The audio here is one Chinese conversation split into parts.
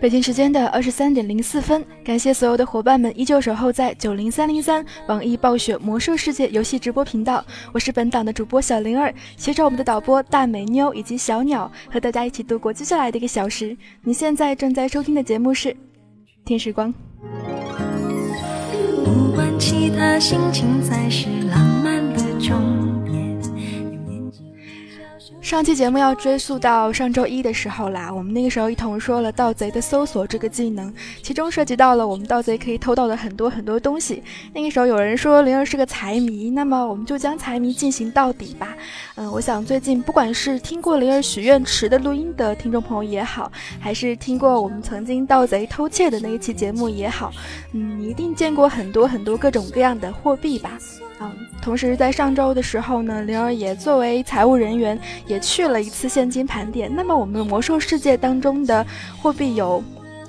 北京时间的二十三点零四分，感谢所有的伙伴们依旧守候在九零三零三网易暴雪魔兽世界游戏直播频道。我是本档的主播小灵儿，携手我们的导播大美妞以及小鸟，和大家一起度过接下来的一个小时。你现在正在收听的节目是《天使光》。不管其他心情才是浪上期节目要追溯到上周一的时候啦，我们那个时候一同说了盗贼的搜索这个技能，其中涉及到了我们盗贼可以偷到的很多很多东西。那个时候有人说灵儿是个财迷，那么我们就将财迷进行到底吧。嗯，我想最近不管是听过灵儿许愿池的录音的听众朋友也好，还是听过我们曾经盗贼偷窃的那一期节目也好，嗯，一定见过很多很多各种各样的货币吧。同时在上周的时候呢，灵儿也作为财务人员也去了一次现金盘点。那么我们魔兽世界当中的货币有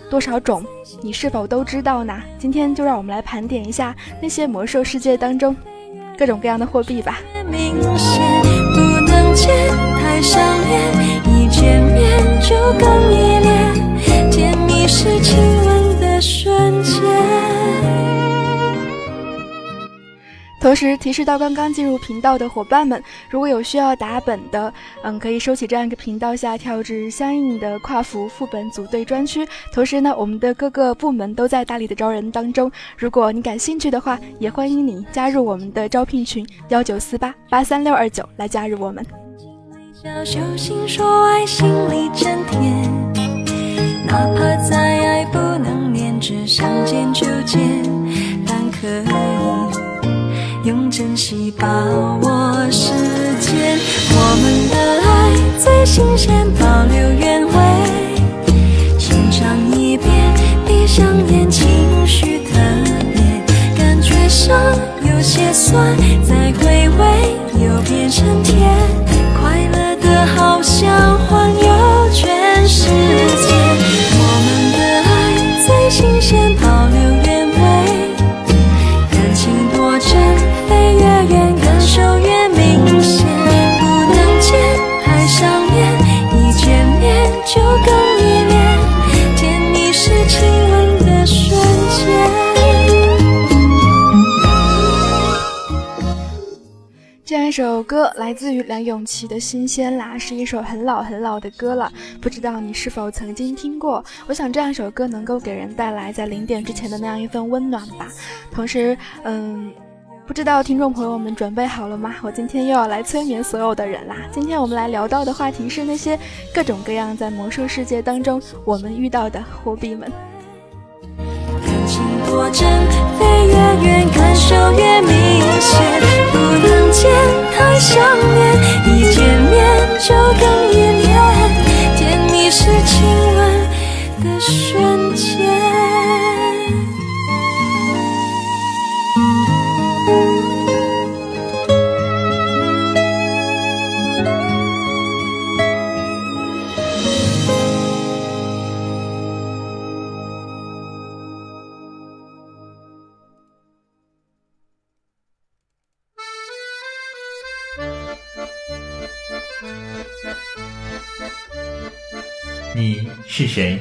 多少种？你是否都知道呢？今天就让我们来盘点一下那些魔兽世界当中各种各样的货币吧。甜蜜是亲吻的瞬间。同时提示到刚刚进入频道的伙伴们，如果有需要打本的，嗯，可以收起这样一个频道下跳至相应的跨服副本组队专区。同时呢，我们的各个部门都在大力的招人当中，如果你感兴趣的话，也欢迎你加入我们的招聘群幺九四八八三六二九来加入我们。哪怕再爱不能连只想见就见，但可以。用珍惜把握时间，我们的爱最新鲜，保留原味。欣赏一遍，闭上眼，情绪特别，感觉上有些酸，再回味又变成甜，这首歌来自于梁咏琪的《新鲜啦》，是一首很老很老的歌了，不知道你是否曾经听过？我想这样一首歌能够给人带来在零点之前的那样一份温暖吧。同时，嗯，不知道听众朋友们准备好了吗？我今天又要来催眠所有的人啦！今天我们来聊到的话题是那些各种各样在魔兽世界当中我们遇到的货币们。果真飞越远，感受越明显。不能见太想念，一见面就更依恋。甜蜜是亲吻的瞬间。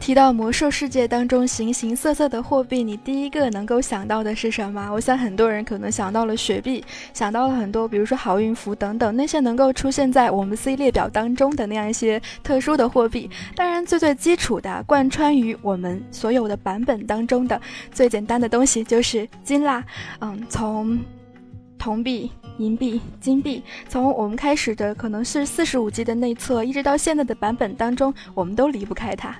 提到魔兽世界当中形形色色的货币，你第一个能够想到的是什么？我想很多人可能想到了雪碧，想到了很多，比如说好运符等等那些能够出现在我们 C 列表当中的那样一些特殊的货币。当然，最最基础的，贯穿于我们所有的版本当中的最简单的东西就是金啦。嗯，从铜币。银币、金币，从我们开始的可能是四十五级的内测，一直到现在的版本当中，我们都离不开它。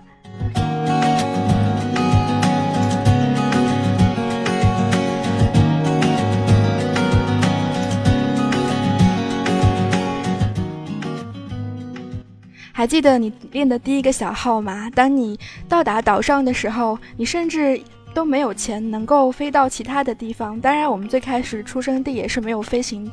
还记得你练的第一个小号吗？当你到达岛上的时候，你甚至都没有钱能够飞到其他的地方。当然，我们最开始出生地也是没有飞行。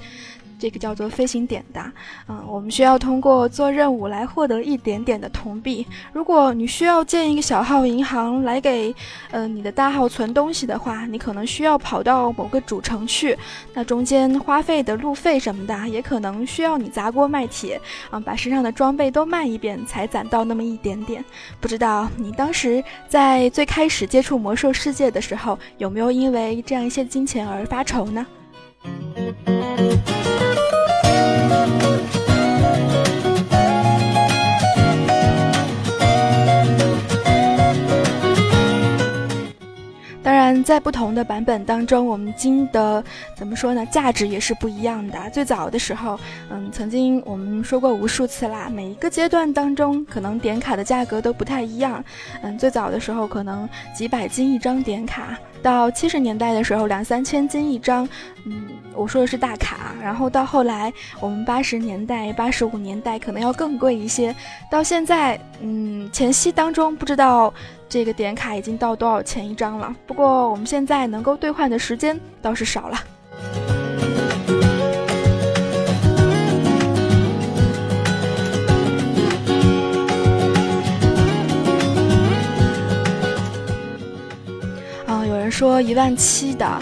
这个叫做飞行点的，嗯，我们需要通过做任务来获得一点点的铜币。如果你需要建一个小号银行来给，呃，你的大号存东西的话，你可能需要跑到某个主城去，那中间花费的路费什么的，也可能需要你砸锅卖铁，啊，把身上的装备都卖一遍才攒到那么一点点。不知道你当时在最开始接触魔兽世界的时候，有没有因为这样一些金钱而发愁呢？然，在不同的版本当中，我们金的怎么说呢？价值也是不一样的。最早的时候，嗯，曾经我们说过无数次啦，每一个阶段当中，可能点卡的价格都不太一样。嗯，最早的时候可能几百金一张点卡，到七十年代的时候两三千斤一张，嗯，我说的是大卡。然后到后来我们八十年代、八十五年代可能要更贵一些。到现在，嗯，前夕当中不知道这个点卡已经到多少钱一张了。不过我们现在能够兑换的时间倒是少了。有人说一万七的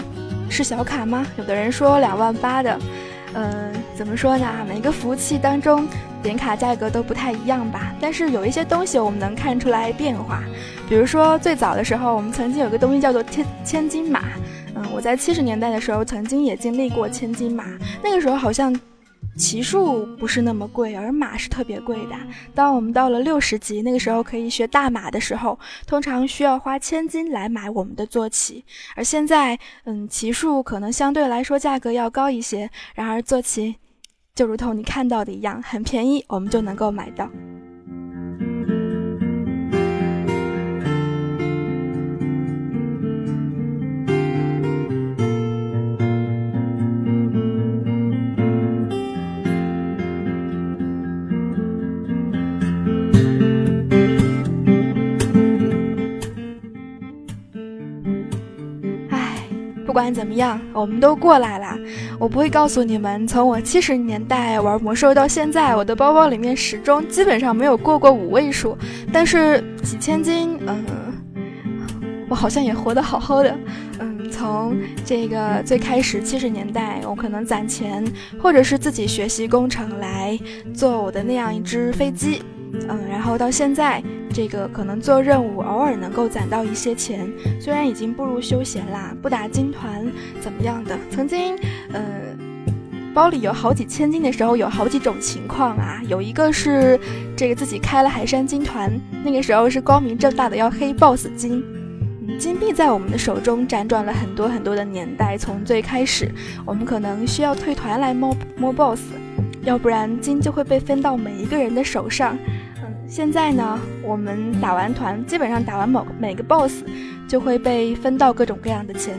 是小卡吗？有的人说两万八的，嗯，怎么说呢？每个服务器当中点卡价格都不太一样吧。但是有一些东西我们能看出来变化，比如说最早的时候，我们曾经有个东西叫做千千金马，嗯，我在七十年代的时候曾经也经历过千金马，那个时候好像。骑术不是那么贵，而马是特别贵的。当我们到了六十级，那个时候可以学大马的时候，通常需要花千金来买我们的坐骑。而现在，嗯，骑术可能相对来说价格要高一些，然而坐骑就如同你看到的一样，很便宜，我们就能够买到。管怎么样，我们都过来了。我不会告诉你们，从我七十年代玩魔兽到现在，我的包包里面始终基本上没有过过五位数。但是几千金，嗯，我好像也活得好好的。嗯，从这个最开始七十年代，我可能攒钱，或者是自己学习工程来做我的那样一只飞机。嗯，然后到现在。这个可能做任务偶尔能够攒到一些钱，虽然已经步入休闲啦，不打金团怎么样的？曾经，呃，包里有好几千金的时候，有好几种情况啊。有一个是这个自己开了海山金团，那个时候是光明正大的要黑 BOSS 金。金币在我们的手中辗转了很多很多的年代，从最开始我们可能需要退团来摸摸 BOSS，要不然金就会被分到每一个人的手上。现在呢，我们打完团，基本上打完某每个 BOSS，就会被分到各种各样的钱。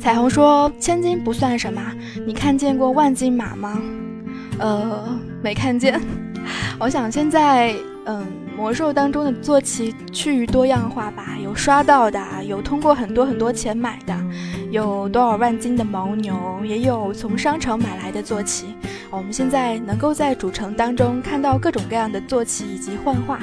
彩虹说：“千金不算什么，你看见过万金马吗？”呃，没看见。我想现在，嗯。魔兽当中的坐骑趋于多样化吧，有刷到的，有通过很多很多钱买的，有多少万金的牦牛，也有从商城买来的坐骑。我们现在能够在主城当中看到各种各样的坐骑以及幻化。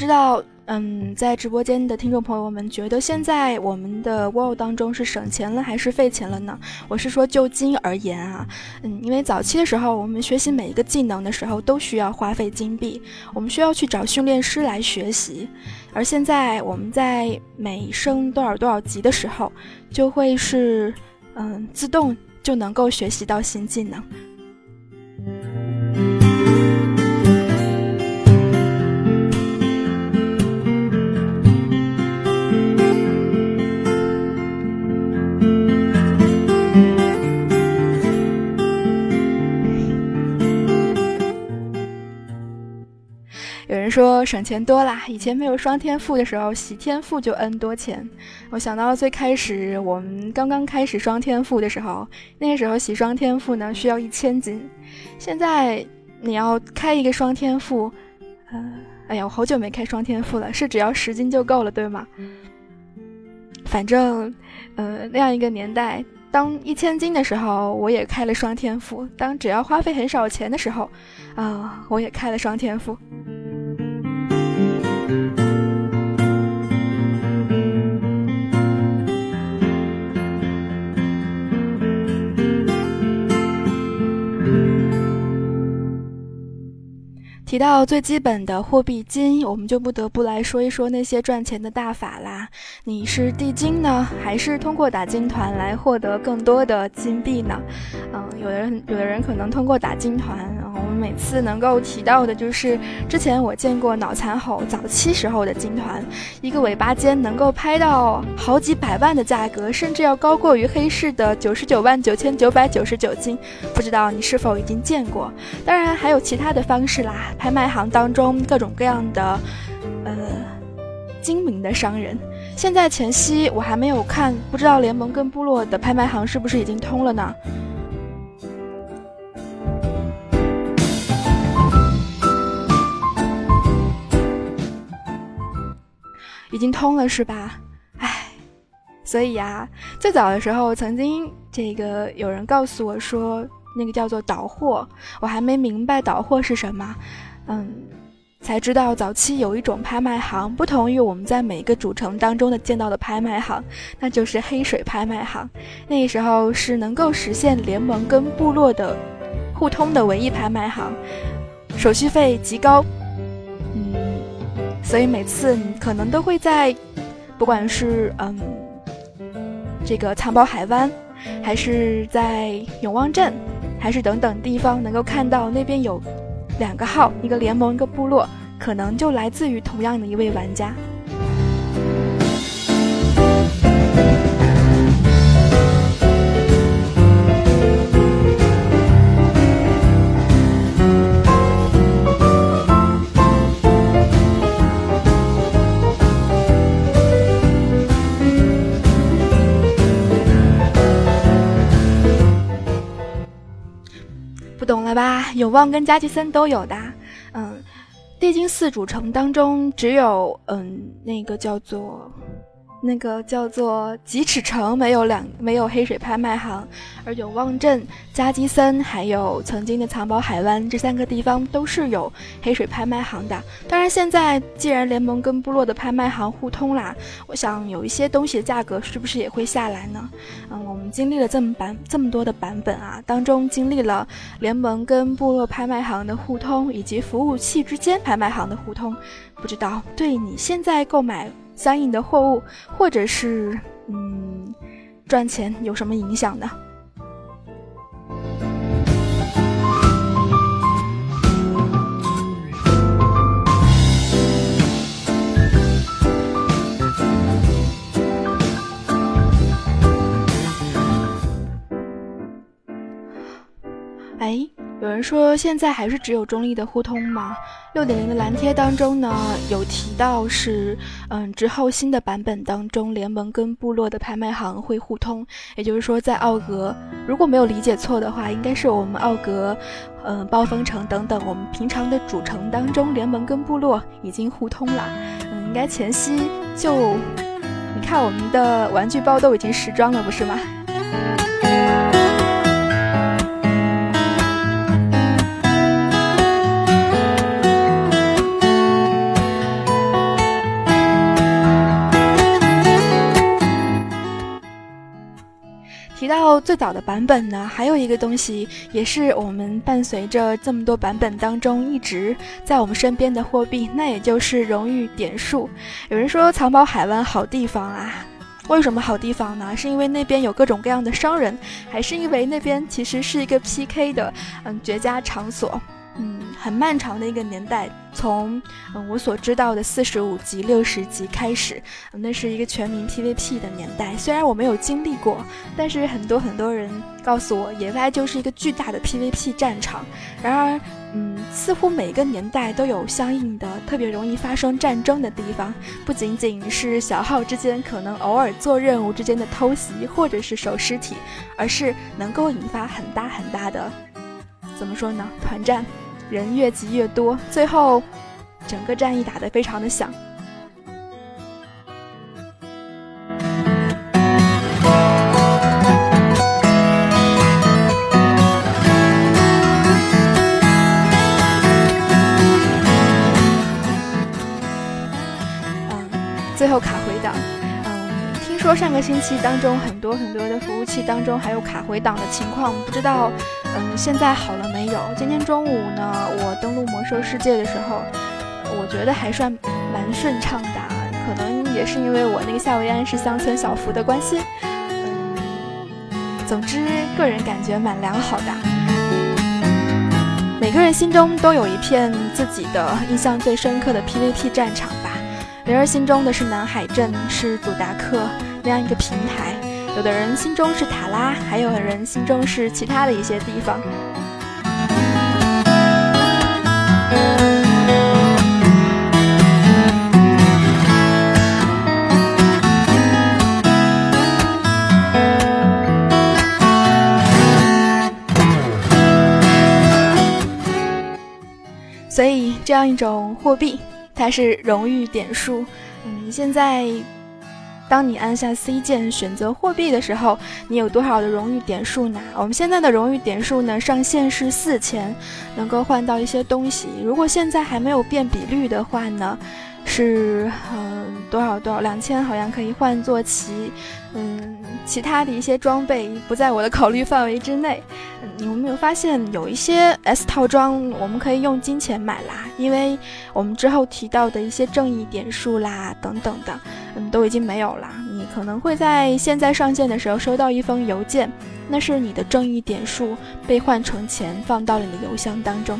不知道，嗯，在直播间的听众朋友们觉得现在我们的 WoW 当中是省钱了还是费钱了呢？我是说就金而言啊，嗯，因为早期的时候我们学习每一个技能的时候都需要花费金币，我们需要去找训练师来学习，而现在我们在每升多少多少级的时候，就会是嗯自动就能够学习到新技能。说省钱多啦！以前没有双天赋的时候，洗天赋就 N 多钱。我想到最开始我们刚刚开始双天赋的时候，那个时候洗双天赋呢需要一千金。现在你要开一个双天赋，呃，哎呀，我好久没开双天赋了，是只要十金就够了，对吗？反正，呃，那样一个年代，当一千金的时候，我也开了双天赋；当只要花费很少钱的时候，啊，我也开了双天赋。到最基本的货币金，我们就不得不来说一说那些赚钱的大法啦。你是地金呢，还是通过打金团来获得更多的金币呢？嗯，有的人有的人可能通过打金团，每次能够提到的就是之前我见过脑残猴早期时候的金团，一个尾巴尖能够拍到好几百万的价格，甚至要高过于黑市的九十九万九千九百九十九金。不知道你是否已经见过？当然还有其他的方式啦。拍卖行当中各种各样的，呃，精明的商人。现在前夕我还没有看，不知道联盟跟部落的拍卖行是不是已经通了呢？已经通了是吧？唉，所以呀，最早的时候曾经这个有人告诉我说，那个叫做导货，我还没明白导货是什么。嗯，才知道早期有一种拍卖行，不同于我们在每个主城当中的见到的拍卖行，那就是黑水拍卖行。那时候是能够实现联盟跟部落的互通的唯一拍卖行，手续费极高。所以每次你可能都会在，不管是嗯这个藏宝海湾，还是在永旺镇，还是等等地方，能够看到那边有。两个号，一个联盟，一个部落，可能就来自于同样的一位玩家。永旺跟加吉森都有的，嗯，地精四主城当中只有嗯那个叫做。那个叫做吉尺城没有两没有黑水拍卖行，而永旺镇、加基森还有曾经的藏宝海湾这三个地方都是有黑水拍卖行的。当然，现在既然联盟跟部落的拍卖行互通啦，我想有一些东西的价格是不是也会下来呢？嗯，我们经历了这么版这么多的版本啊，当中经历了联盟跟部落拍卖行的互通，以及服务器之间拍卖行的互通，不知道对你现在购买。相应的货物，或者是嗯，赚钱有什么影响呢？有人说现在还是只有中立的互通吗？六点零的蓝贴当中呢有提到是，嗯，之后新的版本当中，联盟跟部落的拍卖行会互通。也就是说，在奥格，如果没有理解错的话，应该是我们奥格，嗯，暴风城等等我们平常的主城当中，联盟跟部落已经互通了。嗯，应该前夕就，你看我们的玩具包都已经时装了，不是吗？最早的版本呢，还有一个东西也是我们伴随着这么多版本当中一直在我们身边的货币，那也就是荣誉点数。有人说藏宝海湾好地方啊，为什么好地方呢？是因为那边有各种各样的商人，还是因为那边其实是一个 PK 的嗯绝佳场所？很漫长的一个年代，从嗯我所知道的四十五级、六十级开始，那是一个全民 PVP 的年代。虽然我没有经历过，但是很多很多人告诉我，野外就是一个巨大的 PVP 战场。然而，嗯，似乎每个年代都有相应的特别容易发生战争的地方，不仅仅是小号之间可能偶尔做任务之间的偷袭或者是守尸体，而是能够引发很大很大的。怎么说呢？团战，人越集越多，最后整个战役打得非常的响。嗯，最后卡回档。说上个星期当中很多很多的服务器当中还有卡回档的情况，不知道。嗯，现在好了没有？今天中午呢，我登录魔兽世界的时候，我觉得还算蛮顺畅的，可能也是因为我那个夏维安是乡村小福的关系。嗯，总之个人感觉蛮良好的。每个人心中都有一片自己的印象最深刻的 PVP 战场吧。灵儿心中的是南海镇，是祖达克那样一个平台；有的人心中是塔拉，还有的人心中是其他的一些地方。所以，这样一种货币，它是荣誉点数。嗯，现在，当你按下 C 键选择货币的时候，你有多少的荣誉点数呢？我们现在的荣誉点数呢，上限是四千，能够换到一些东西。如果现在还没有变比率的话呢，是嗯多少多少两千，好像可以换坐骑。嗯，其他的一些装备不在我的考虑范围之内。你有没有发现有一些 S 套装我们可以用金钱买啦？因为我们之后提到的一些正义点数啦等等的，嗯，都已经没有了。你可能会在现在上线的时候收到一封邮件，那是你的正义点数被换成钱放到了你的邮箱当中。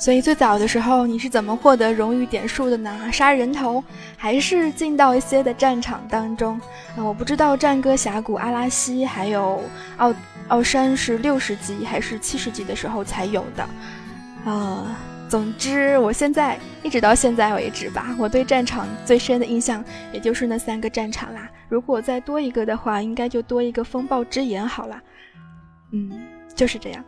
所以最早的时候，你是怎么获得荣誉点数的呢？杀人头，还是进到一些的战场当中？啊，我不知道战歌峡谷、阿拉西还有奥奥山是六十级还是七十级的时候才有的。啊，总之，我现在一直到现在为止吧，我对战场最深的印象也就是那三个战场啦。如果再多一个的话，应该就多一个风暴之眼好了。嗯，就是这样。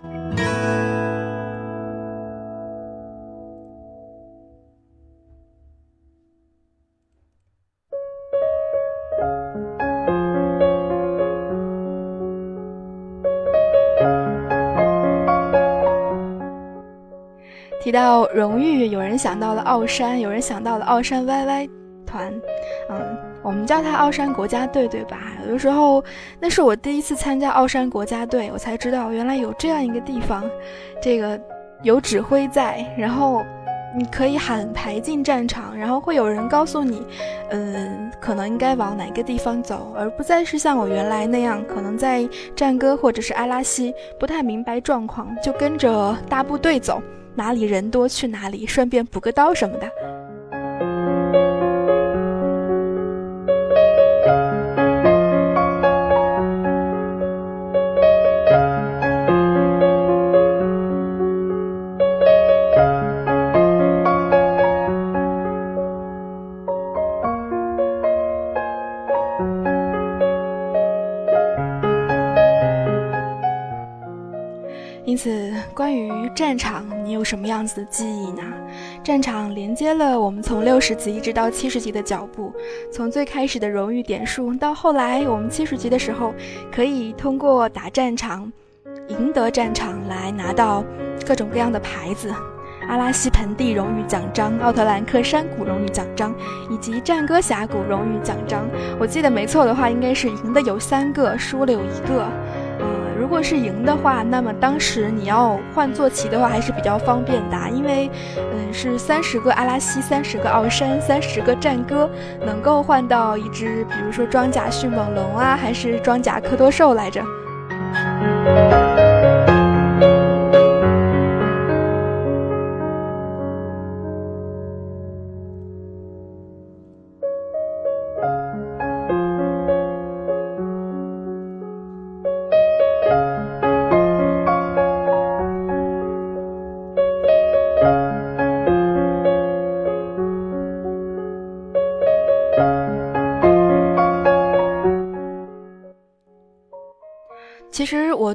提到荣誉，有人想到了奥山，有人想到了奥山 YY 团，嗯，我们叫它奥山国家队，对吧？有的时候，那是我第一次参加奥山国家队，我才知道原来有这样一个地方，这个有指挥在，然后你可以喊排进战场，然后会有人告诉你，嗯，可能应该往哪个地方走，而不再是像我原来那样，可能在战歌或者是阿拉西不太明白状况，就跟着大部队走。哪里人多去哪里，顺便补个刀什么的。因此，关于战场，有什么样子的记忆呢？战场连接了我们从六十级一直到七十级的脚步，从最开始的荣誉点数，到后来我们七十级的时候，可以通过打战场，赢得战场来拿到各种各样的牌子：阿拉西盆地荣誉奖章、奥特兰克山谷荣誉奖章，以及战歌峡谷荣誉奖章。我记得没错的话，应该是赢的有三个，输了有一个。如果是赢的话，那么当时你要换坐骑的话还是比较方便的，因为，嗯，是三十个阿拉西，三十个奥山，三十个战歌，能够换到一只，比如说装甲迅猛龙啊，还是装甲科多兽来着。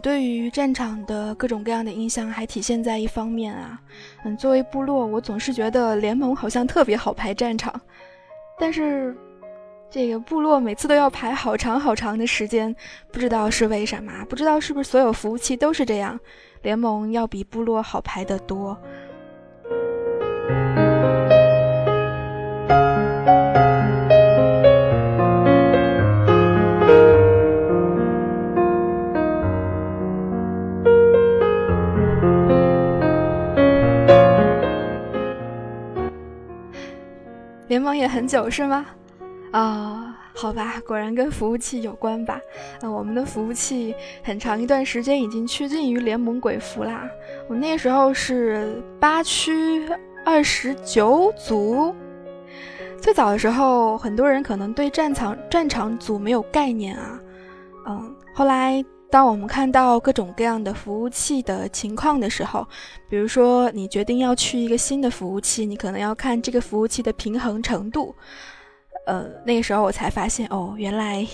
对于战场的各种各样的印象还体现在一方面啊，嗯，作为部落，我总是觉得联盟好像特别好排战场，但是这个部落每次都要排好长好长的时间，不知道是为什么，不知道是不是所有服务器都是这样，联盟要比部落好排得多。联盟也很久是吗？啊，好吧，果然跟服务器有关吧。那我们的服务器很长一段时间已经趋近于联盟鬼服啦。我那时候是八区二十九组。最早的时候，很多人可能对战场战场组没有概念啊。嗯，后来。当我们看到各种各样的服务器的情况的时候，比如说你决定要去一个新的服务器，你可能要看这个服务器的平衡程度。呃，那个时候我才发现，哦，原来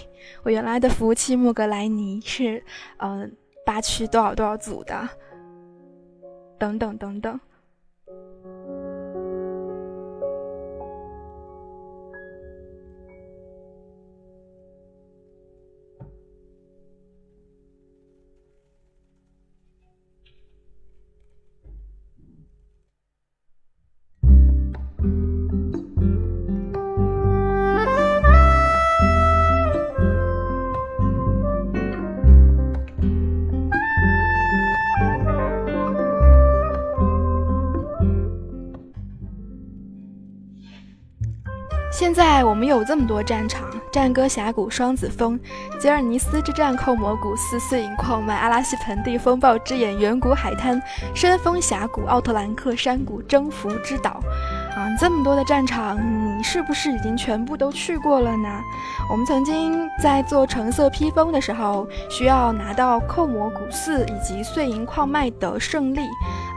我原来的服务器莫格莱尼是，嗯，八区多少多少组的，等等等等。现在我们有这么多战场：战歌峡谷、双子峰、吉尔尼斯之战、寇摩谷四、碎银矿脉、阿拉西盆地、风暴之眼、远古海滩、深峰峡谷、奥特兰克山谷、征服之岛。啊，这么多的战场，你是不是已经全部都去过了呢？我们曾经在做橙色披风的时候，需要拿到寇摩古寺以及碎银矿脉的胜利。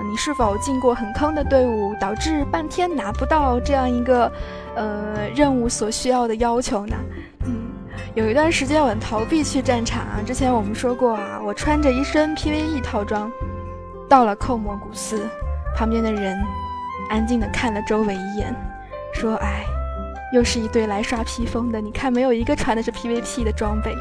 你是否进过很坑的队伍，导致半天拿不到这样一个？呃，任务所需要的要求呢？嗯，有一段时间我逃避去战场啊。之前我们说过啊，我穿着一身 PVE 套装，到了寇摩古寺，旁边的人安静的看了周围一眼，说：“哎，又是一队来刷披风的，你看没有一个穿的是 PVP 的装备。”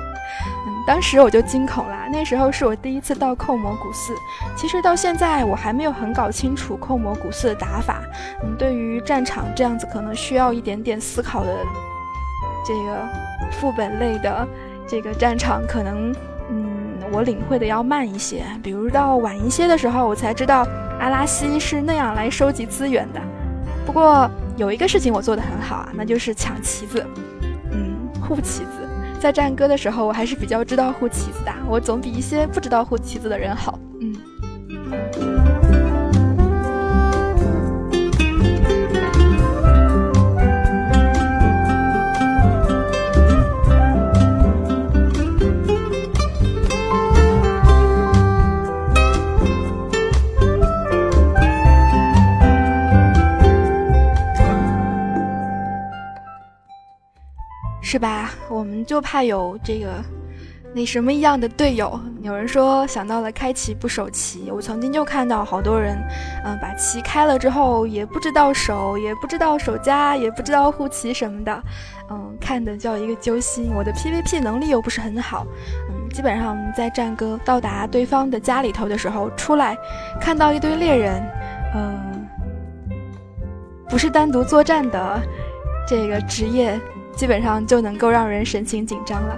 嗯，当时我就惊恐了。那时候是我第一次到寇魔古寺，其实到现在我还没有很搞清楚寇魔古寺的打法。嗯，对于战场这样子可能需要一点点思考的这个副本类的这个战场，可能嗯我领会的要慢一些。比如到晚一些的时候，我才知道阿拉西是那样来收集资源的。不过有一个事情我做得很好啊，那就是抢旗子，嗯，护旗子。在战歌的时候，我还是比较知道护旗子的，我总比一些不知道护旗子的人好。嗯。是吧？我们就怕有这个那什么一样的队友。有人说想到了开旗不守旗，我曾经就看到好多人，嗯，把旗开了之后也不知道守，也不知道守家，也不知道护旗什么的，嗯，看的叫一个揪心。我的 PVP 能力又不是很好，嗯，基本上在战歌到达对方的家里头的时候出来，看到一堆猎人，嗯，不是单独作战的这个职业。基本上就能够让人神情紧张了。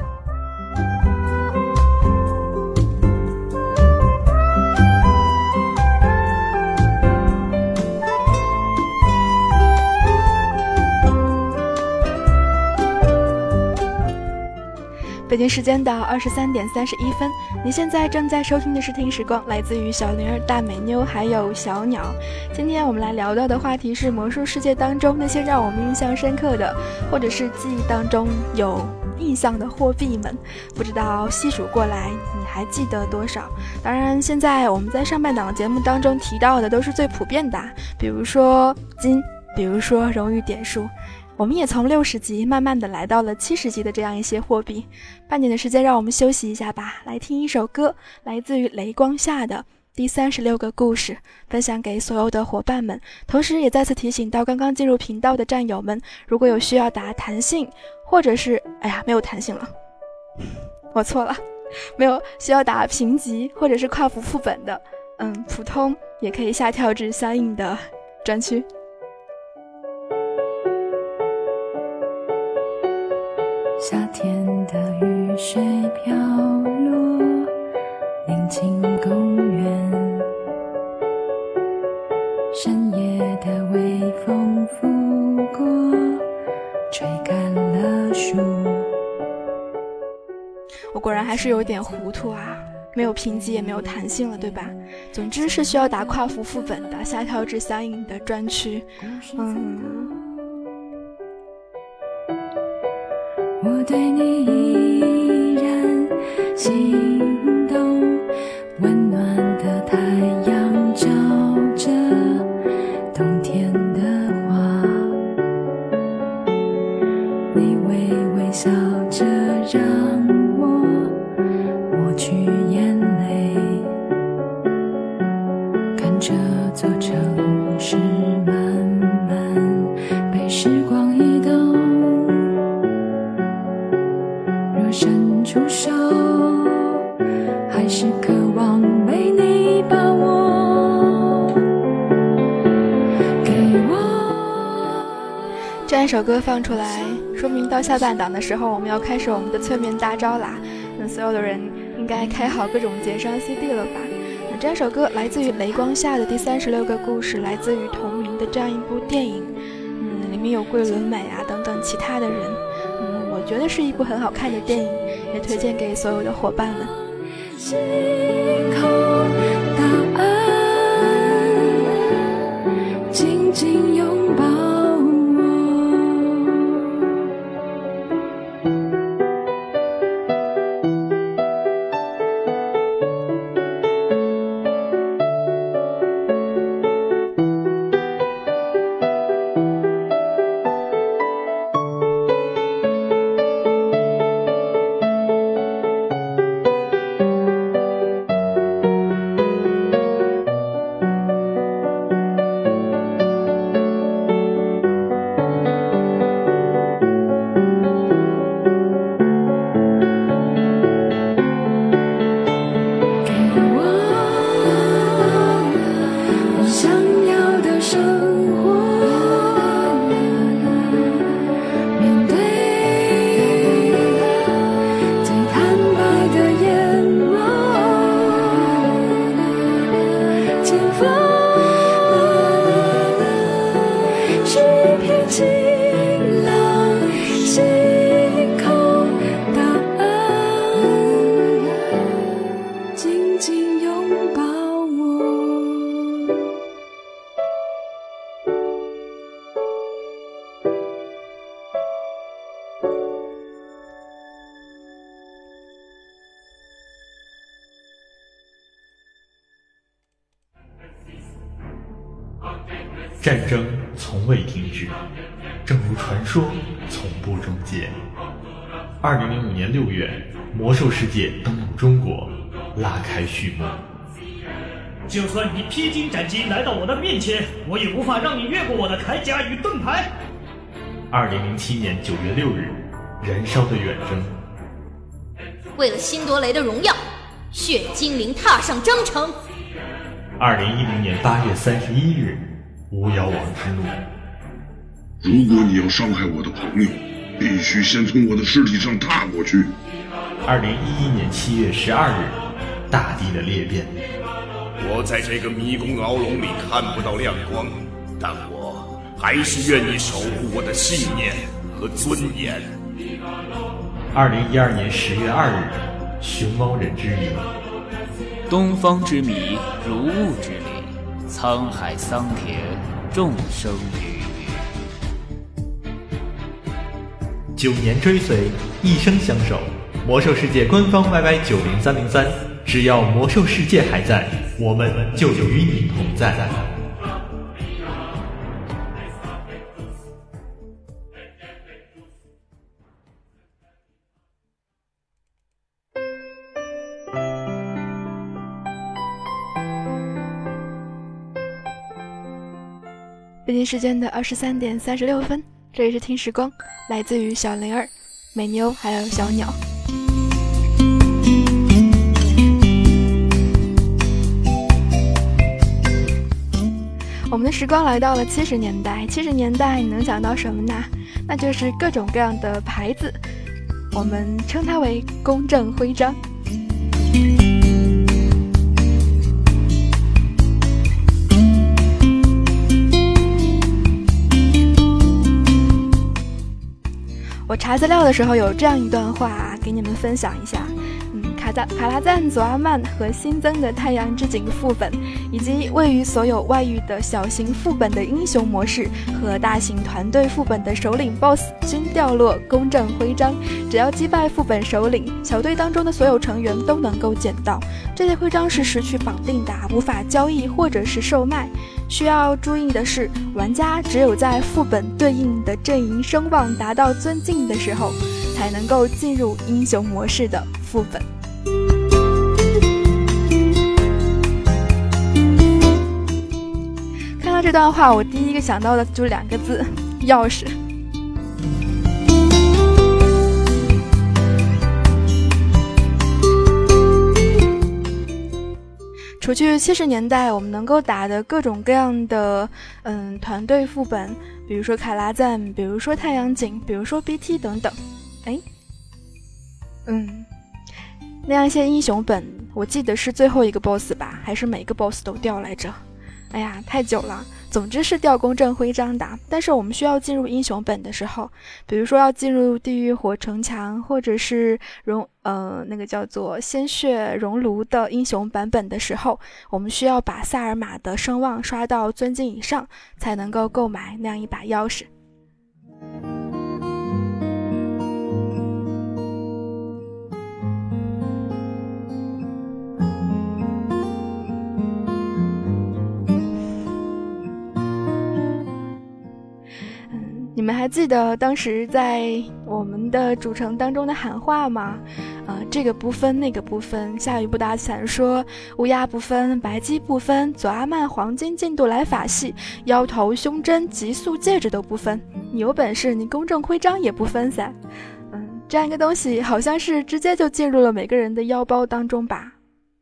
北京时间的二十三点三十一分，你现在正在收听的是《听时光》，来自于小灵儿、大美妞还有小鸟。今天我们来聊到的话题是魔术世界当中那些让我们印象深刻的，或者是记忆当中有印象的货币们。不知道细数过来，你还记得多少？当然，现在我们在上半档节目当中提到的都是最普遍的，比如说金，比如说荣誉点数。我们也从六十级慢慢的来到了七十级的这样一些货币。半年的时间，让我们休息一下吧，来听一首歌，来自于雷光下的第三十六个故事，分享给所有的伙伴们。同时，也再次提醒到刚刚进入频道的战友们，如果有需要打弹性，或者是哎呀没有弹性了，我错了，没有需要打评级或者是跨服副本的，嗯，普通也可以下跳至相应的专区。夏天的雨水飘落，宁静公园。深夜的微风拂过，吹干了树。我果然还是有点糊涂啊，没有评级也没有弹性了，对吧？总之是需要打跨服副本的，下跳至相应的专区。嗯。我对你依然心首歌放出来，说明到下半档的时候，我们要开始我们的催眠大招啦。那所有的人应该开好各种节商 CD 了吧？那这首歌来自于雷光下的第三十六个故事，来自于同名的这样一部电影。嗯，里面有桂纶镁啊等等其他的人。嗯我觉得是一部很好看的电影，也推荐给所有的伙伴们。界登陆中国，拉开序幕。就算你披荆斩棘来到我的面前，我也无法让你越过我的铠甲与盾牌。二零零七年九月六日，燃烧的远征。为了辛多雷的荣耀，血精灵踏上征程。二零一零年八月三十一日，巫妖王之怒。如果你要伤害我的朋友，必须先从我的尸体上踏过去。二零一一年七月十二日，大地的裂变。我在这个迷宫牢笼里看不到亮光，但我还是愿意守护我的信念和尊严。二零一二年十月二日，熊猫人之谜。东方之谜，如雾之里，沧海桑田，众生鱼。九年追随，一生相守。魔兽世界官方 yy 九零三零三，只要魔兽世界还在，我们就与你同在。北京时间的二十三点三十六分，这里是听时光，来自于小灵儿、美妞还有小鸟。我们的时光来到了七十年代，七十年代你能想到什么呢？那就是各种各样的牌子，我们称它为公正徽章。我查资料的时候有这样一段话，给你们分享一下。卡扎卡拉赞佐阿曼和新增的太阳之井副本，以及位于所有外域的小型副本的英雄模式和大型团队副本的首领 BOSS 均掉落公正徽章。只要击败副本首领，小队当中的所有成员都能够捡到这些徽章，是失去绑定的，无法交易或者是售卖。需要注意的是，玩家只有在副本对应的阵营声望达到尊敬的时候，才能够进入英雄模式的副本。到这段话，我第一个想到的就是两个字：钥匙。除去七十年代我们能够打的各种各样的嗯团队副本，比如说卡拉赞，比如说太阳井，比如说 BT 等等，哎，嗯，那样一些英雄本，我记得是最后一个 BOSS 吧，还是每个 BOSS 都掉来着？哎呀，太久了。总之是掉公正徽章的，但是我们需要进入英雄本的时候，比如说要进入地狱火城墙，或者是熔呃那个叫做鲜血熔炉的英雄版本的时候，我们需要把萨尔玛的声望刷到尊敬以上，才能够购买那样一把钥匙。你们还记得当时在我们的主城当中的喊话吗？呃，这个不分，那个不分，下雨不打伞，说乌鸦不分，白鸡不分，左阿曼黄金进度来法系，腰头胸针极速戒指都不分，你有本事你公正徽章也不分噻。嗯，这样一个东西好像是直接就进入了每个人的腰包当中吧？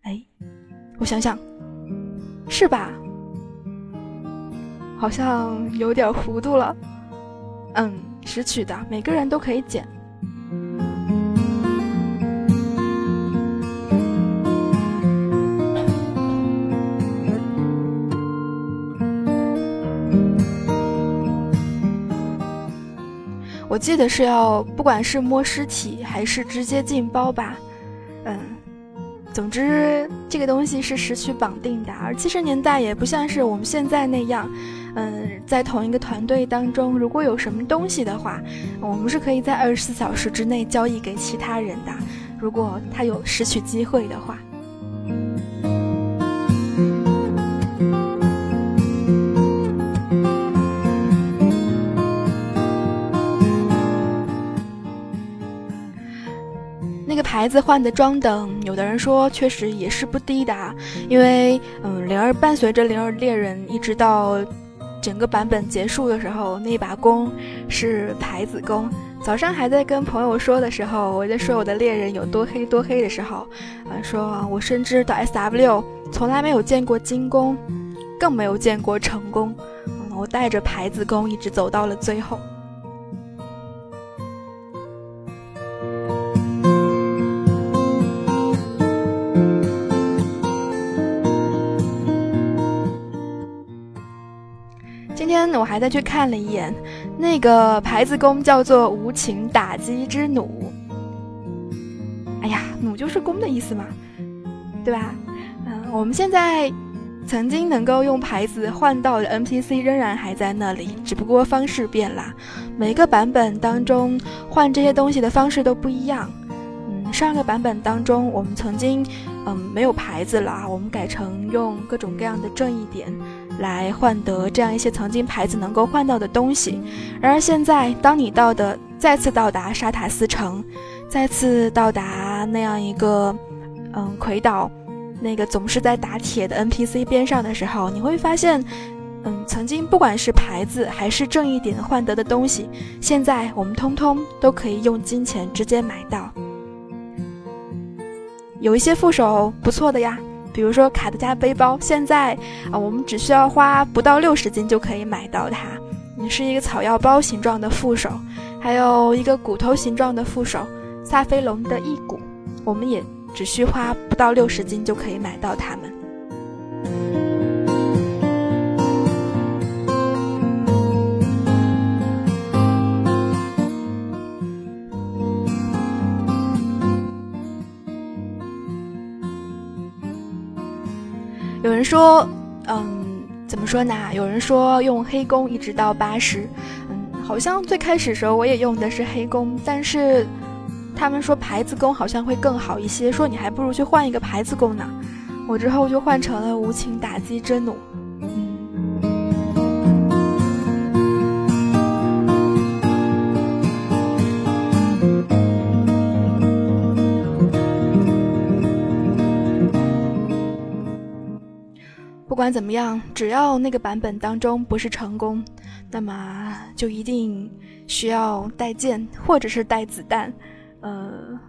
哎，我想想，是吧？好像有点糊涂了。嗯，拾取的每个人都可以捡。我记得是要，不管是摸尸体还是直接进包吧，嗯，总之这个东西是拾取绑定的，而七十年代也不像是我们现在那样。嗯，在同一个团队当中，如果有什么东西的话，我们是可以在二十四小时之内交易给其他人的。如果他有拾取机会的话，那个牌子换的装等，有的人说确实也是不低的，因为嗯，灵儿伴随着灵儿猎人一直到。整个版本结束的时候，那把弓是牌子弓。早上还在跟朋友说的时候，我在说我的猎人有多黑多黑的时候，呃，说我深知到 S W 从来没有见过金弓，更没有见过成功。我带着牌子弓一直走到了最后。还在去看了一眼，那个牌子弓叫做“无情打击之弩”。哎呀，弩就是弓的意思嘛，对吧？嗯，我们现在曾经能够用牌子换到的 NPC 仍然还在那里，只不过方式变了。每个版本当中换这些东西的方式都不一样。嗯，上个版本当中我们曾经嗯没有牌子了，我们改成用各种各样的正义点。来换得这样一些曾经牌子能够换到的东西。然而现在，当你到的再次到达沙塔斯城，再次到达那样一个嗯魁岛，那个总是在打铁的 NPC 边上的时候，你会发现，嗯，曾经不管是牌子还是挣一点换得的东西，现在我们通通都可以用金钱直接买到。有一些副手不错的呀，比如说卡德加背包，现在啊，我们只需要花不到六十斤就可以买到它。你是一个草药包形状的副手，还有一个骨头形状的副手，萨菲龙的翼骨，我们也只需花不到六十斤就可以买到它们。说，嗯，怎么说呢？有人说用黑弓一直到八十，嗯，好像最开始时候我也用的是黑弓，但是他们说牌子弓好像会更好一些，说你还不如去换一个牌子弓呢。我之后就换成了无情打击真弩。不管怎么样，只要那个版本当中不是成功，那么就一定需要带剑或者是带子弹。呃，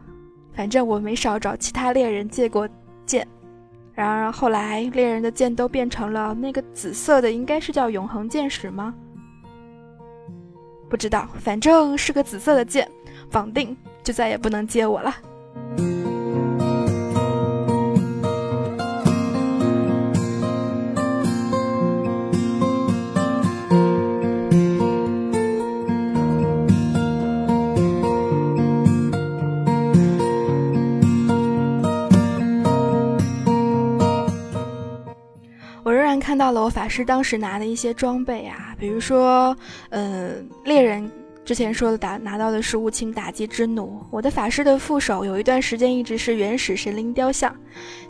反正我没少找其他猎人借过剑，然而后来猎人的剑都变成了那个紫色的，应该是叫永恒剑矢吗？不知道，反正是个紫色的剑，绑定就再也不能借我了。看到了我法师当时拿的一些装备啊，比如说，嗯，猎人之前说的打拿到的是无情打击之弩。我的法师的副手有一段时间一直是原始神灵雕像，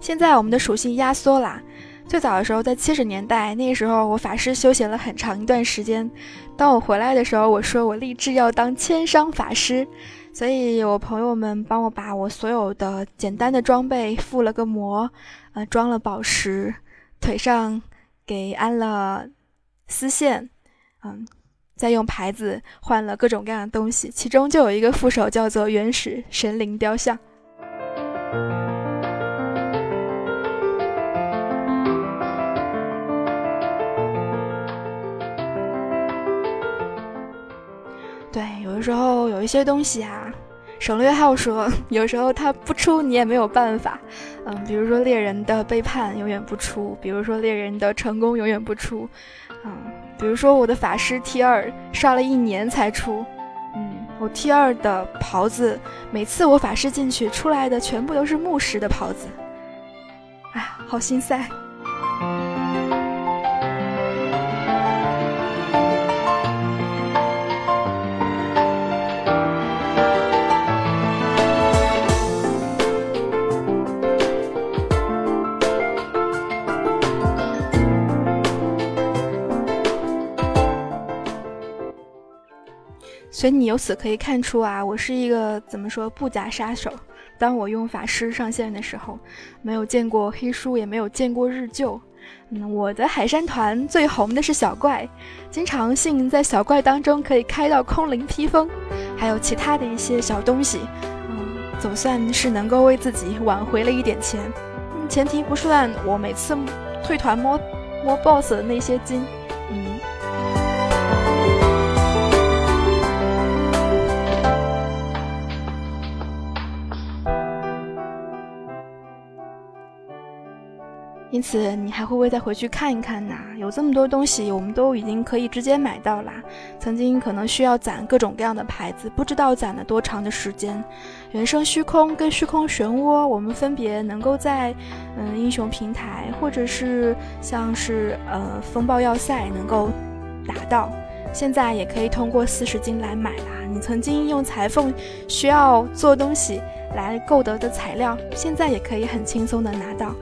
现在我们的属性压缩啦。最早的时候在七十年代，那个时候我法师休闲了很长一段时间。当我回来的时候，我说我立志要当千伤法师，所以我朋友们帮我把我所有的简单的装备附了个魔，呃，装了宝石，腿上。给安了丝线，嗯，再用牌子换了各种各样的东西，其中就有一个副手叫做原始神灵雕像。对，有的时候有一些东西啊。省略号说，有时候他不出你也没有办法，嗯，比如说猎人的背叛永远不出，比如说猎人的成功永远不出，嗯，比如说我的法师 T 二刷了一年才出，嗯，我 T 二的袍子每次我法师进去出来的全部都是牧师的袍子，哎，好心塞。所以你由此可以看出啊，我是一个怎么说不假杀手。当我用法师上线的时候，没有见过黑书，也没有见过日旧。嗯，我的海山团最红的是小怪，经常性在小怪当中可以开到空灵披风，还有其他的一些小东西。嗯，总算是能够为自己挽回了一点钱。嗯前提不算我每次退团摸摸 BOSS 的那些金。嗯。因此，你还会不会再回去看一看呢？有这么多东西，我们都已经可以直接买到啦。曾经可能需要攒各种各样的牌子，不知道攒了多长的时间。原生虚空跟虚空漩涡，我们分别能够在嗯英雄平台，或者是像是呃风暴要塞能够达到。现在也可以通过四十金来买啦。你曾经用裁缝需要做东西来购得的材料，现在也可以很轻松的拿到。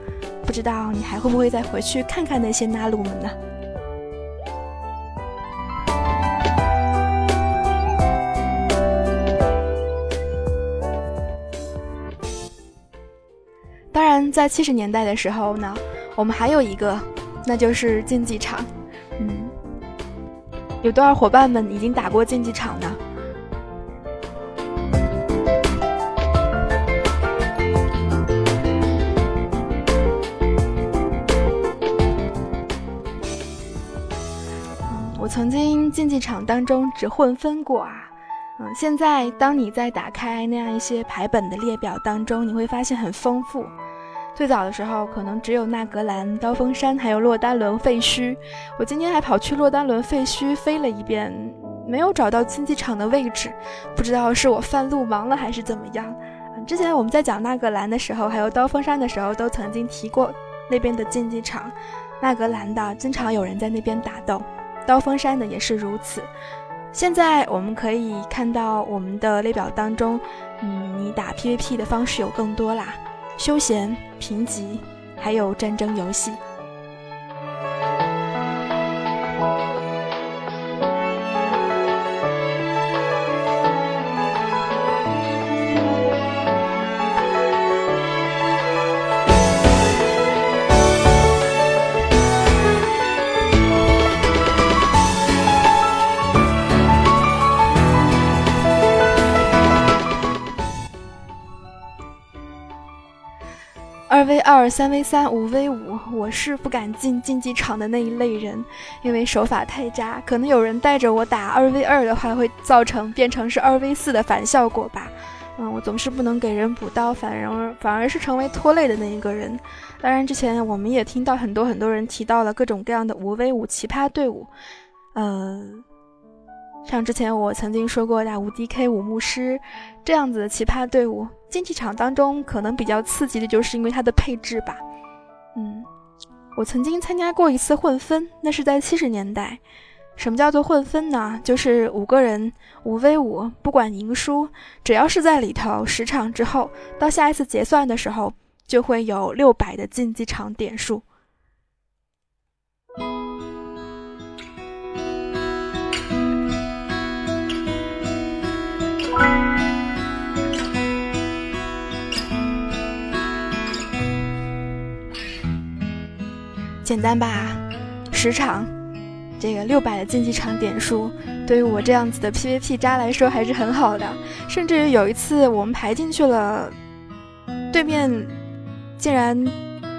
不知道你还会不会再回去看看那些纳鲁们呢？当然，在七十年代的时候呢，我们还有一个，那就是竞技场。嗯，有多少伙伴们已经打过竞技场呢？曾经竞技场当中只混分过啊，嗯，现在当你在打开那样一些牌本的列表当中，你会发现很丰富。最早的时候可能只有纳格兰、刀锋山，还有洛丹伦废墟。我今天还跑去洛丹伦废墟飞了一遍，没有找到竞技场的位置，不知道是我犯路盲了还是怎么样。之前我们在讲纳格兰的时候，还有刀锋山的时候，都曾经提过那边的竞技场。纳格兰的经常有人在那边打斗，刀锋山的也是如此。现在我们可以看到我们的列表当中，嗯，你打 PVP 的方式有更多啦。休闲、评级，还有战争游戏。二、三 v 三、五 v 五，我是不敢进竞技场的那一类人，因为手法太渣。可能有人带着我打二 v 二的话，会造成变成是二 v 四的反效果吧。嗯，我总是不能给人补刀，反而反而是成为拖累的那一个人。当然，之前我们也听到很多很多人提到了各种各样的五 v 五奇葩队伍，呃，像之前我曾经说过的五 DK 五牧师这样子的奇葩队伍。竞技场当中可能比较刺激的就是因为它的配置吧，嗯，我曾经参加过一次混分，那是在七十年代。什么叫做混分呢？就是五个人五 v 五，不管赢输，只要是在里头十场之后，到下一次结算的时候就会有六百的竞技场点数。简单吧，十场，这个六百的竞技场点数，对于我这样子的 PVP 渣来说还是很好的。甚至于有一次我们排进去了，对面竟然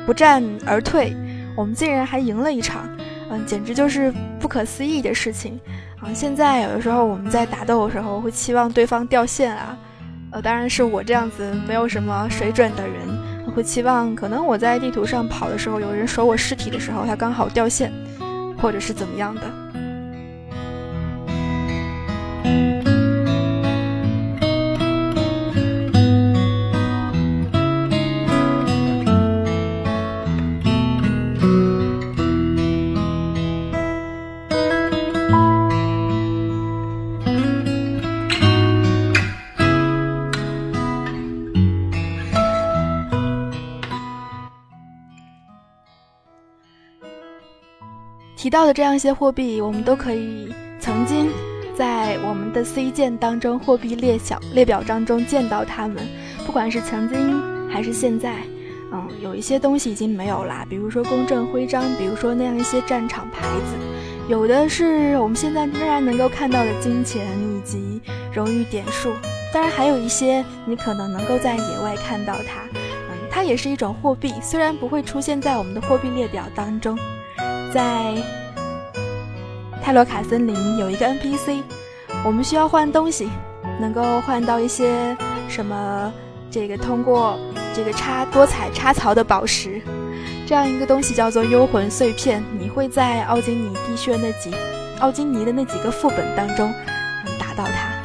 不战而退，我们竟然还赢了一场，嗯，简直就是不可思议的事情啊！现在有的时候我们在打斗的时候会期望对方掉线啊，呃，当然是我这样子没有什么水准的人。会期望，可能我在地图上跑的时候，有人守我尸体的时候，他刚好掉线，或者是怎么样的。提到的这样一些货币，我们都可以曾经在我们的 C 键当中货币列小列表当中见到它们。不管是曾经还是现在，嗯，有一些东西已经没有啦，比如说公正徽章，比如说那样一些战场牌子，有的是我们现在仍然能够看到的金钱以及荣誉点数。当然，还有一些你可能能够在野外看到它，嗯，它也是一种货币，虽然不会出现在我们的货币列表当中。在泰罗卡森林有一个 NPC，我们需要换东西，能够换到一些什么？这个通过这个插多彩插槽的宝石，这样一个东西叫做幽魂碎片。你会在奥金尼地穴那几奥金尼的那几个副本当中打到它。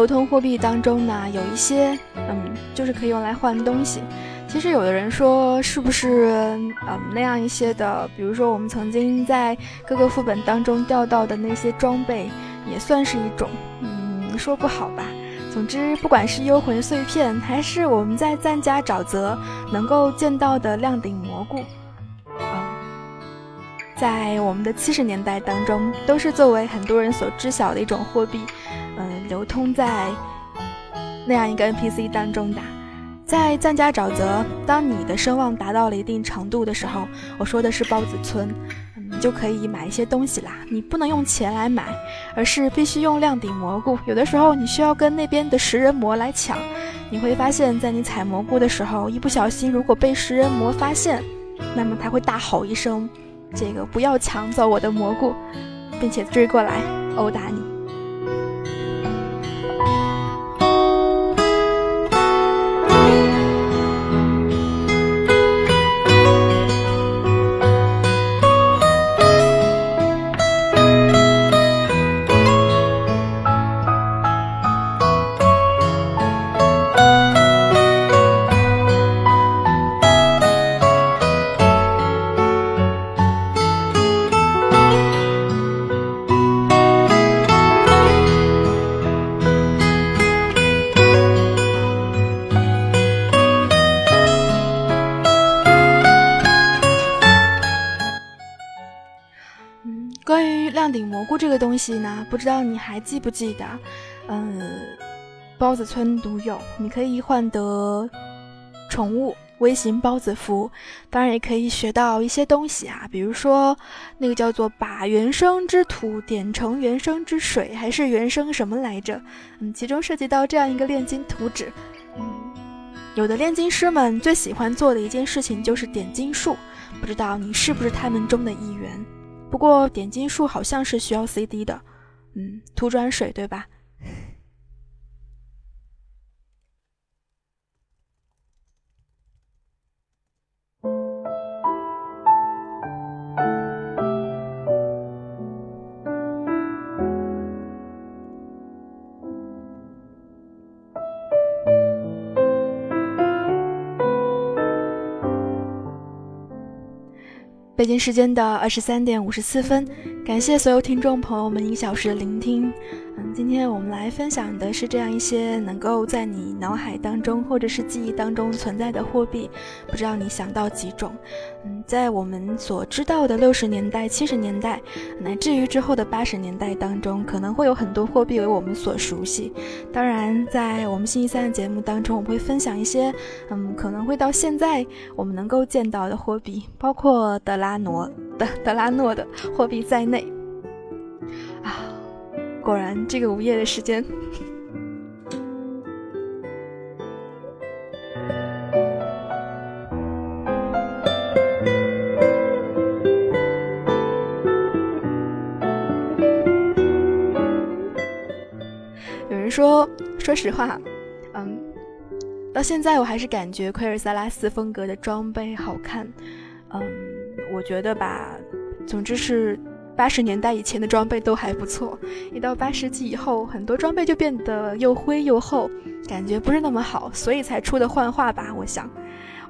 流通货币当中呢，有一些，嗯，就是可以用来换东西。其实有的人说，是不是，嗯，那样一些的，比如说我们曾经在各个副本当中钓到的那些装备，也算是一种，嗯，说不好吧。总之，不管是幽魂碎片，还是我们在赞加沼泽能够见到的亮顶蘑菇，嗯，在我们的七十年代当中，都是作为很多人所知晓的一种货币，流通在那样一个 NPC 当中的。在赞加沼泽，当你的声望达到了一定程度的时候，我说的是包子村，你就可以买一些东西啦。你不能用钱来买，而是必须用亮顶蘑菇。有的时候你需要跟那边的食人魔来抢。你会发现在你采蘑菇的时候，一不小心如果被食人魔发现，那么他会大吼一声：“这个不要抢走我的蘑菇，并且追过来殴打你。”不知道你还记不记得？嗯，包子村独有，你可以换得宠物微型包子服，当然也可以学到一些东西啊，比如说那个叫做把原生之土点成原生之水，还是原生什么来着？嗯，其中涉及到这样一个炼金图纸。嗯，有的炼金师们最喜欢做的一件事情就是点金术，不知道你是不是他们中的一员？不过点金术好像是需要 CD 的，嗯，土转水对吧？北京时间的二十三点五十四分，感谢所有听众朋友们一小时的聆听。嗯，今天我们来分享的是这样一些能够在你脑海当中或者是记忆当中存在的货币，不知道你想到几种？嗯，在我们所知道的六十年代、七十年代，乃至于之后的八十年代当中，可能会有很多货币为我们所熟悉。当然，在我们星期三的节目当中，我们会分享一些，嗯，可能会到现在我们能够见到的货币，包括德拉诺的德拉诺的货币在内。啊。果然，这个午夜的时间，说，实话，嗯，到现在我还是感觉奎尔萨拉斯风格的装备好看。嗯，我觉得吧，总之是。八十年代以前的装备都还不错，一到八世纪以后，很多装备就变得又灰又厚，感觉不是那么好，所以才出的幻化吧。我想，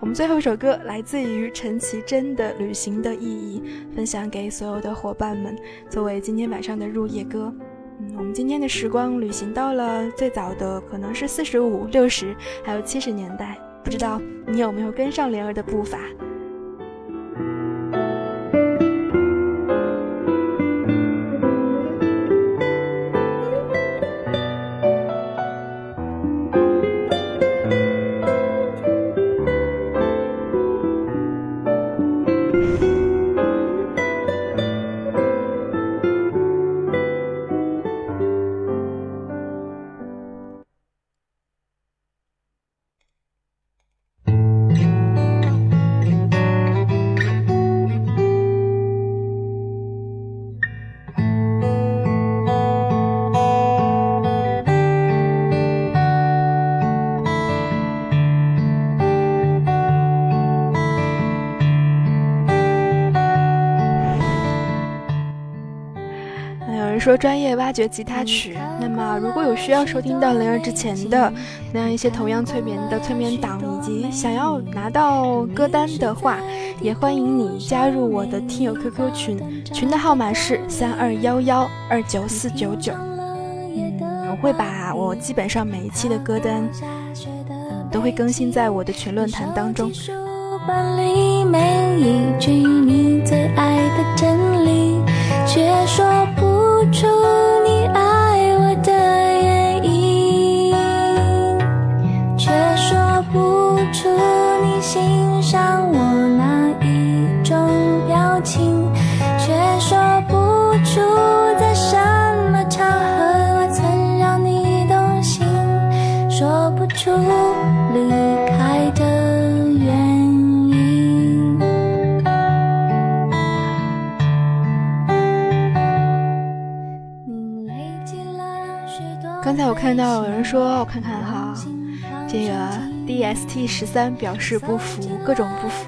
我们最后一首歌来自于陈绮贞的《旅行的意义》，分享给所有的伙伴们，作为今天晚上的入夜歌。我们今天的时光旅行到了最早的可能是四十五、六十，还有七十年代，不知道你有没有跟上莲儿的步伐？说专业挖掘吉他曲，那么如果有需要收听到灵儿之前的那样一些同样催眠的催眠档，以及想要拿到歌单的话，也欢迎你加入我的听友 QQ 群，群的号码是三二幺幺二九四九九。嗯，我会把我基本上每一期的歌单都会更新在我的群论坛当中。本里每一句你最爱的真理，却说不出你我看到有人说，我看看哈，这个 DST 十三表示不服，各种不服。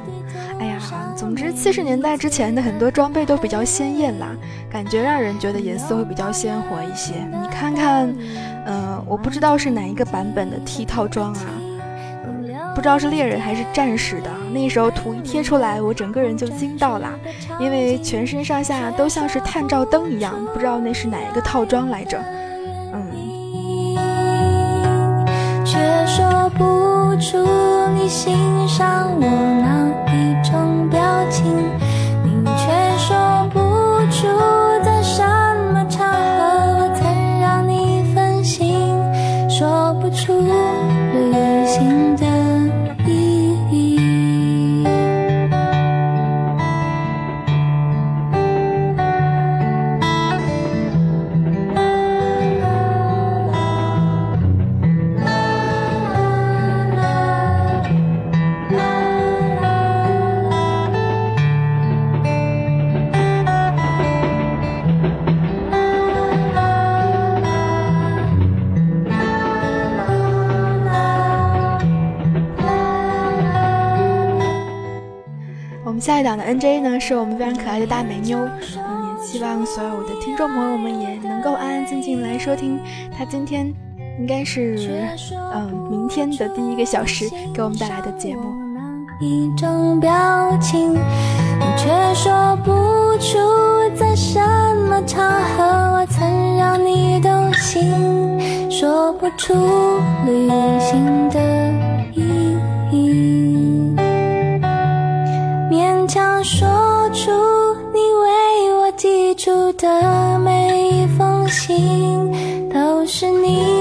哎呀，总之七十年代之前的很多装备都比较鲜艳啦，感觉让人觉得颜色会比较鲜活一些。你看看，呃，我不知道是哪一个版本的 T 套装啊，不知道是猎人还是战士的。那时候图一贴出来，我整个人就惊到啦，因为全身上下都像是探照灯一样，不知道那是哪一个套装来着。说不出你欣赏我哪一种表情，NJ 呢，是我们非常可爱的大美妞。嗯，也希望所有的听众朋友们也能够安安静静来收听她今天应该是嗯明天的第一个小时给我们带来的节目。一种表情，却说不出在什么场合我曾让你动心，说不出旅行的出的每一封信都是你。